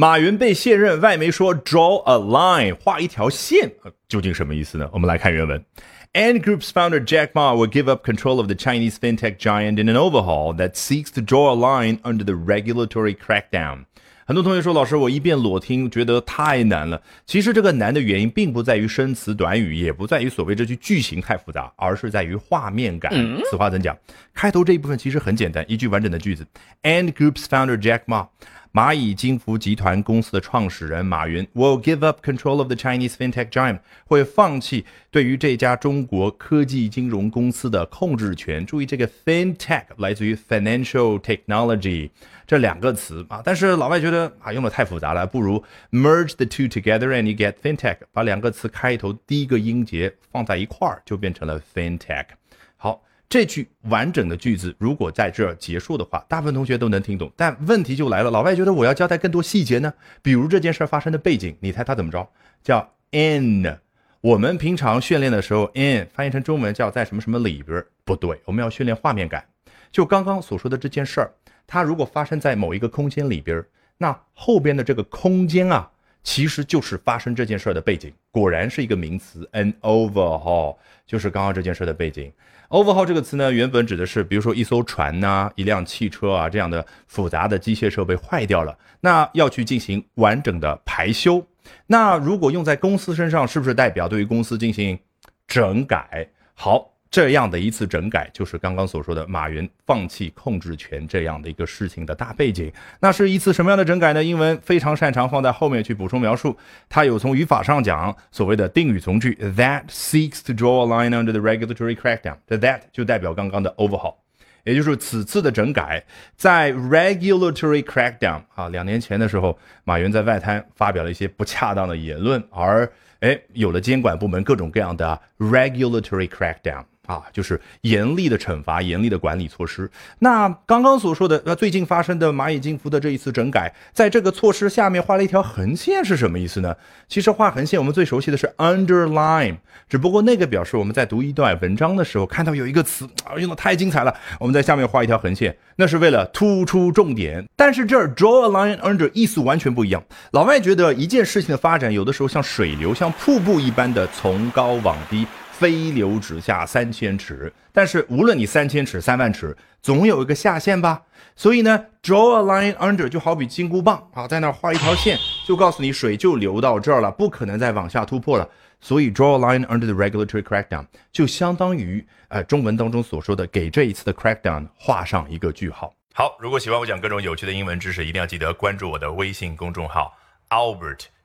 马云被卸任，外媒说 draw a line，画一条线，究竟什么意思呢？我们来看原文。Ant Group's founder Jack Ma will give up control of the Chinese fintech giant in an overhaul that seeks to draw a line under the regulatory crackdown. 很多同学说，老师，我一遍裸听，觉得太难了。其实这个难的原因，并不在于生词短语，也不在于所谓这句句型太复杂，而是在于画面感。此话怎讲？开头这一部分其实很简单，一句完整的句子。And Group's founder Jack Ma。蚂蚁金服集团公司的创始人马云 will give up control of the Chinese fintech giant，会放弃对于这家中国科技金融公司的控制权。注意，这个 fintech 来自于 financial technology 这两个词啊，但是老外觉得啊用的太复杂了，不如 merge the two together and you get fintech，把两个词开头第一个音节放在一块儿，就变成了 fintech。好。这句完整的句子如果在这儿结束的话，大部分同学都能听懂。但问题就来了，老外觉得我要交代更多细节呢，比如这件事发生的背景，你猜他怎么着？叫 in。我们平常训练的时候，in 翻译成中文叫在什么什么里边？不对，我们要训练画面感。就刚刚所说的这件事儿，它如果发生在某一个空间里边，那后边的这个空间啊。其实就是发生这件事的背景，果然是一个名词，an overhaul，就是刚刚这件事的背景。overhaul 这个词呢，原本指的是，比如说一艘船呐，一辆汽车啊这样的复杂的机械设备坏掉了，那要去进行完整的排修。那如果用在公司身上，是不是代表对于公司进行整改？好。这样的一次整改，就是刚刚所说的马云放弃控制权这样的一个事情的大背景。那是一次什么样的整改呢？英文非常擅长放在后面去补充描述。它有从语法上讲所谓的定语从句，that seeks to draw a line under the regulatory crackdown。这 that 就代表刚刚的 overhaul，也就是此次的整改在 regulatory crackdown 啊，两年前的时候，马云在外滩发表了一些不恰当的言论，而哎有了监管部门各种各样的 regulatory crackdown。啊，就是严厉的惩罚、严厉的管理措施。那刚刚所说的，那最近发生的蚂蚁金服的这一次整改，在这个措施下面画了一条横线是什么意思呢？其实画横线，我们最熟悉的是 underline，只不过那个表示我们在读一段文章的时候，看到有一个词啊用的太精彩了，我们在下面画一条横线，那是为了突出重点。但是这儿 draw a line under 意思完全不一样。老外觉得一件事情的发展，有的时候像水流、像瀑布一般的从高往低。飞流直下三千尺，但是无论你三千尺、三万尺，总有一个下限吧。所以呢，draw a line under 就好比金箍棒啊，在那儿画一条线，就告诉你水就流到这儿了，不可能再往下突破了。所以 draw a line under the regulatory crackdown 就相当于呃中文当中所说的给这一次的 crackdown 画上一个句号。好，如果喜欢我讲各种有趣的英文知识，一定要记得关注我的微信公众号 Albert。